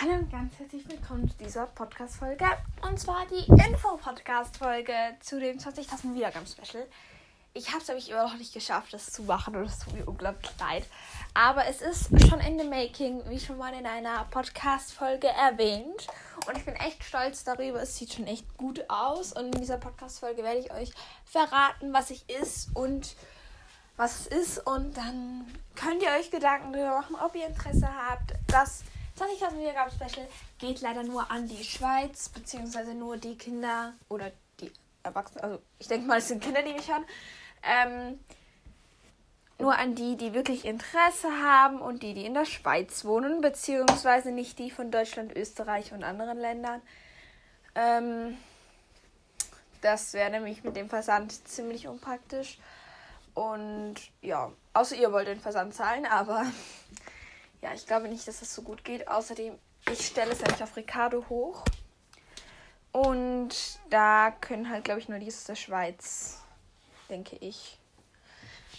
Hallo und ganz herzlich willkommen zu dieser Podcast-Folge. Und zwar die Info-Podcast-Folge zu dem 20.000 Wiedergaben-Special. Ich habe es nämlich immer noch nicht geschafft, das zu machen und es tut mir unglaublich leid. Aber es ist schon in the making, wie schon mal in einer Podcast-Folge erwähnt. Und ich bin echt stolz darüber. Es sieht schon echt gut aus. Und in dieser Podcast-Folge werde ich euch verraten, was ich ist und was es ist. Und dann könnt ihr euch Gedanken darüber machen, ob ihr Interesse habt. Das 20.000 Wiedergaben Special geht leider nur an die Schweiz, beziehungsweise nur die Kinder oder die Erwachsenen. Also, ich denke mal, es sind Kinder, die mich hören. Ähm, nur an die, die wirklich Interesse haben und die, die in der Schweiz wohnen, beziehungsweise nicht die von Deutschland, Österreich und anderen Ländern. Ähm, das wäre nämlich mit dem Versand ziemlich unpraktisch. Und ja, außer ihr wollt den Versand zahlen, aber ja, ich glaube nicht, dass das so gut geht. Außerdem, ich stelle es nämlich auf Ricardo hoch. Und da können halt, glaube ich, nur die aus der Schweiz, denke ich,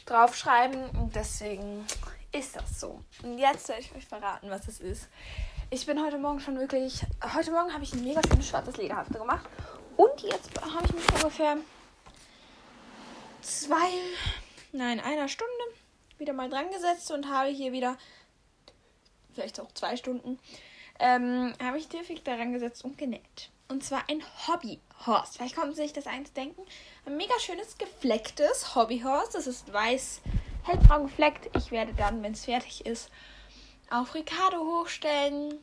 draufschreiben. Und deswegen ist das so. Und jetzt werde ich euch verraten, was es ist. Ich bin heute Morgen schon wirklich. Heute Morgen habe ich ein mega schönes schwarzes Lederhalfter gemacht. Und jetzt habe ich mich ungefähr zwei, nein, einer Stunde wieder mal dran gesetzt und habe hier wieder, vielleicht auch zwei Stunden, ähm, habe ich Tiffig daran gesetzt und genäht. Und zwar ein Hobbyhorse. Vielleicht konnten Sie sich das eins denken. Ein mega schönes geflecktes Hobbyhorse. Das ist weiß, hellbraun gefleckt. Ich werde dann, wenn es fertig ist, auf Ricardo hochstellen.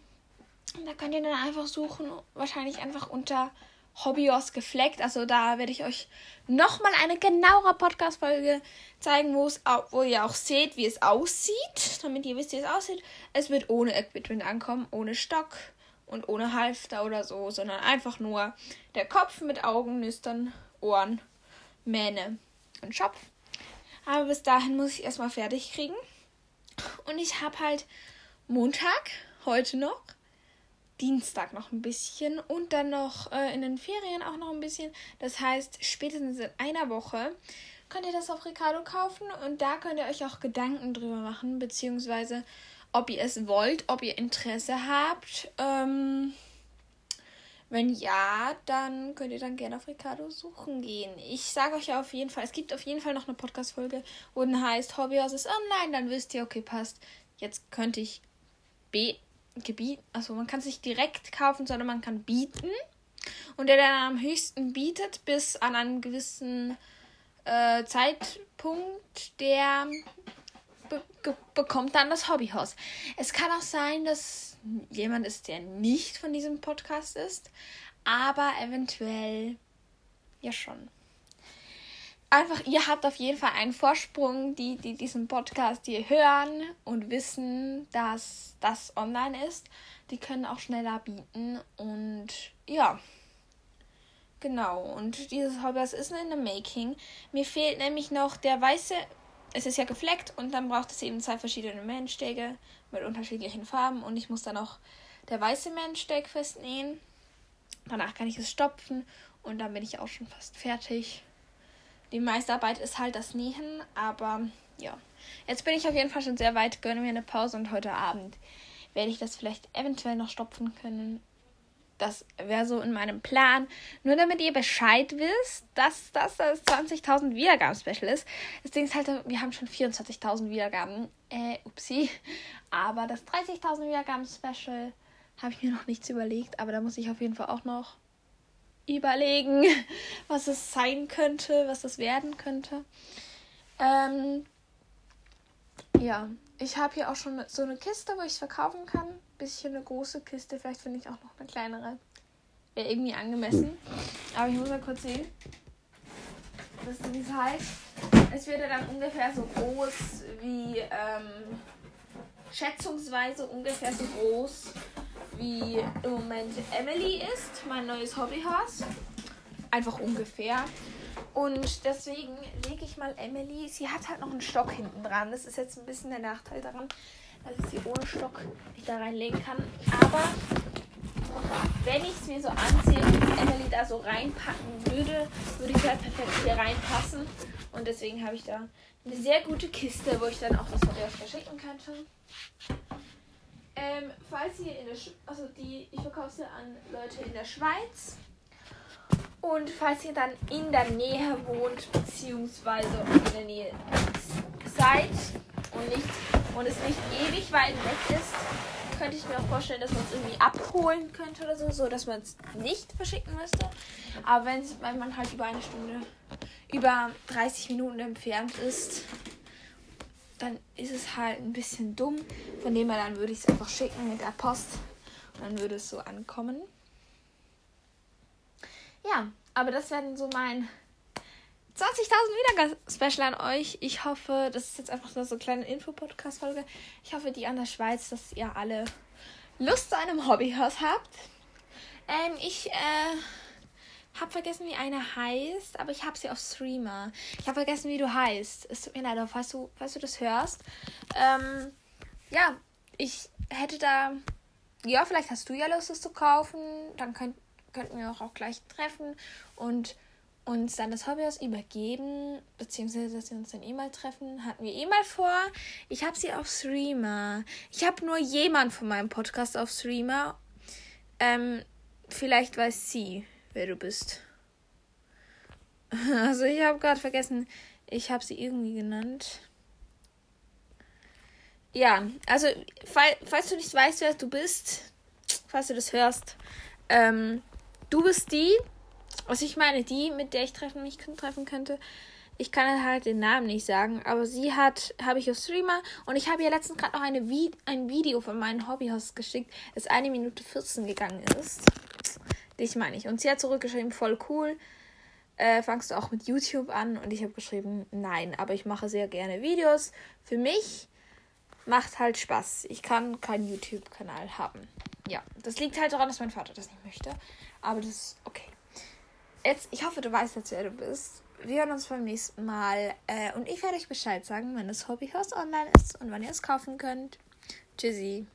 Und da könnt ihr dann einfach suchen. Wahrscheinlich einfach unter Hobbyhorse gefleckt. Also da werde ich euch nochmal eine genauere Podcast-Folge zeigen, wo, wo ihr auch seht, wie es aussieht. Damit ihr wisst, wie es aussieht. Es wird ohne Equipment ankommen, ohne Stock und ohne Halfter oder so, sondern einfach nur der Kopf mit Augen, Nüstern, Ohren, Mähne und Schopf. Aber bis dahin muss ich erstmal fertig kriegen. Und ich habe halt Montag, heute noch, Dienstag noch ein bisschen und dann noch äh, in den Ferien auch noch ein bisschen. Das heißt, spätestens in einer Woche könnt ihr das auf Ricardo kaufen und da könnt ihr euch auch Gedanken drüber machen, beziehungsweise ob ihr es wollt, ob ihr Interesse habt. Ähm, wenn ja, dann könnt ihr dann gerne auf Ricardo suchen gehen. Ich sage euch auf jeden Fall, es gibt auf jeden Fall noch eine Podcast-Folge, wo dann heißt Hobbyhaus ist online, dann wisst ihr, okay, passt. Jetzt könnte ich B gebieten. Also man kann es nicht direkt kaufen, sondern man kann bieten. Und der dann am höchsten bietet, bis an einen gewissen äh, Zeitpunkt, der be bekommt dann das Hobbyhaus. Es kann auch sein, dass jemand ist, der nicht von diesem Podcast ist, aber eventuell ja schon. Einfach, ihr habt auf jeden Fall einen Vorsprung, die, die diesen Podcast hier hören und wissen, dass das online ist. Die können auch schneller bieten und ja. Genau, und dieses Hobbyhaus ist in the making. Mir fehlt nämlich noch der weiße es ist ja gefleckt und dann braucht es eben zwei verschiedene Mähenstege mit unterschiedlichen Farben und ich muss dann auch der weiße Mähensteg festnähen. Danach kann ich es stopfen und dann bin ich auch schon fast fertig. Die meiste Arbeit ist halt das Nähen, aber ja. Jetzt bin ich auf jeden Fall schon sehr weit, gönne mir eine Pause und heute Abend werde ich das vielleicht eventuell noch stopfen können das wäre so in meinem Plan. Nur damit ihr Bescheid wisst, dass das das 20.000 Wiedergaben-Special ist. Das Ding ist halt, wir haben schon 24.000 Wiedergaben. Äh, upsi. Aber das 30.000 Wiedergaben-Special habe ich mir noch nichts überlegt. Aber da muss ich auf jeden Fall auch noch überlegen, was es sein könnte, was das werden könnte. Ähm, ja, ich habe hier auch schon so eine Kiste, wo ich es verkaufen kann. Bisschen eine große Kiste, vielleicht finde ich auch noch eine kleinere. Wäre irgendwie angemessen. Aber ich muss mal kurz sehen, was das heißt. Es wird ja dann ungefähr so groß wie, ähm, schätzungsweise ungefähr so groß wie im Moment Emily ist, mein neues Hobbyhaus. Einfach ungefähr. Und deswegen lege ich mal Emily. Sie hat halt noch einen Stock hinten dran. Das ist jetzt ein bisschen der Nachteil daran, dass ich sie ohne Stock nicht da reinlegen kann. Aber wenn ich es mir so ansehe und Emily da so reinpacken würde, würde sie halt perfekt hier reinpassen. Und deswegen habe ich da eine sehr gute Kiste, wo ich dann auch das Material verschicken könnte. Ähm, falls ihr in der Sch also die, ich verkaufe sie an Leute in der Schweiz. Und falls ihr dann in der Nähe wohnt, beziehungsweise in der Nähe seid und nicht und es nicht ewig weit weg ist, könnte ich mir auch vorstellen, dass man es irgendwie abholen könnte oder so, so dass man es nicht verschicken müsste. Aber wenn, wenn man halt über eine Stunde, über 30 Minuten entfernt ist, dann ist es halt ein bisschen dumm. Von dem her dann würde ich es einfach schicken mit der Post und dann würde es so ankommen. Ja, aber das werden so mein 20.000 Wiedergaben-Special an euch. Ich hoffe, das ist jetzt einfach nur so eine kleine Info-Podcast-Folge. Ich hoffe, die an der Schweiz, dass ihr alle Lust zu einem Hobbyhaus habt. Ähm, ich, äh, hab vergessen, wie eine heißt, aber ich habe sie auf Streamer. Ich habe vergessen, wie du heißt. Es tut mir leid, falls du, falls du das hörst. Ähm, ja, ich hätte da. Ja, vielleicht hast du ja Lust, es zu kaufen. Dann könnt, könnten wir auch, auch gleich treffen und uns dann das Hobbyhaus übergeben, beziehungsweise dass wir uns dann eh mal treffen, hatten wir eh mal vor. Ich habe sie auf Streamer. Ich habe nur jemand von meinem Podcast auf Streamer. Ähm, vielleicht weiß sie, wer du bist. Also ich habe gerade vergessen, ich habe sie irgendwie genannt. Ja, also fall, falls du nicht weißt, wer du bist, falls du das hörst, ähm, du bist die, also ich meine, die, mit der ich treffen, mich treffen könnte. Ich kann halt den Namen nicht sagen, aber sie hat, habe ich auf Streamer und ich habe ihr letztens gerade noch eine Vi ein Video von meinem Hobbyhaus geschickt, das eine Minute 14 gegangen ist. Dich meine ich. Und sie hat zurückgeschrieben, voll cool. Äh, fangst du auch mit YouTube an? Und ich habe geschrieben, nein, aber ich mache sehr gerne Videos. Für mich macht halt Spaß. Ich kann keinen YouTube-Kanal haben. Ja, das liegt halt daran, dass mein Vater das nicht möchte. Aber das ist okay jetzt, ich hoffe, du weißt jetzt, wer du bist. Wir hören uns beim nächsten Mal. Äh, und ich werde euch Bescheid sagen, wenn das Hobbyhaus online ist und wann ihr es kaufen könnt. Tschüssi.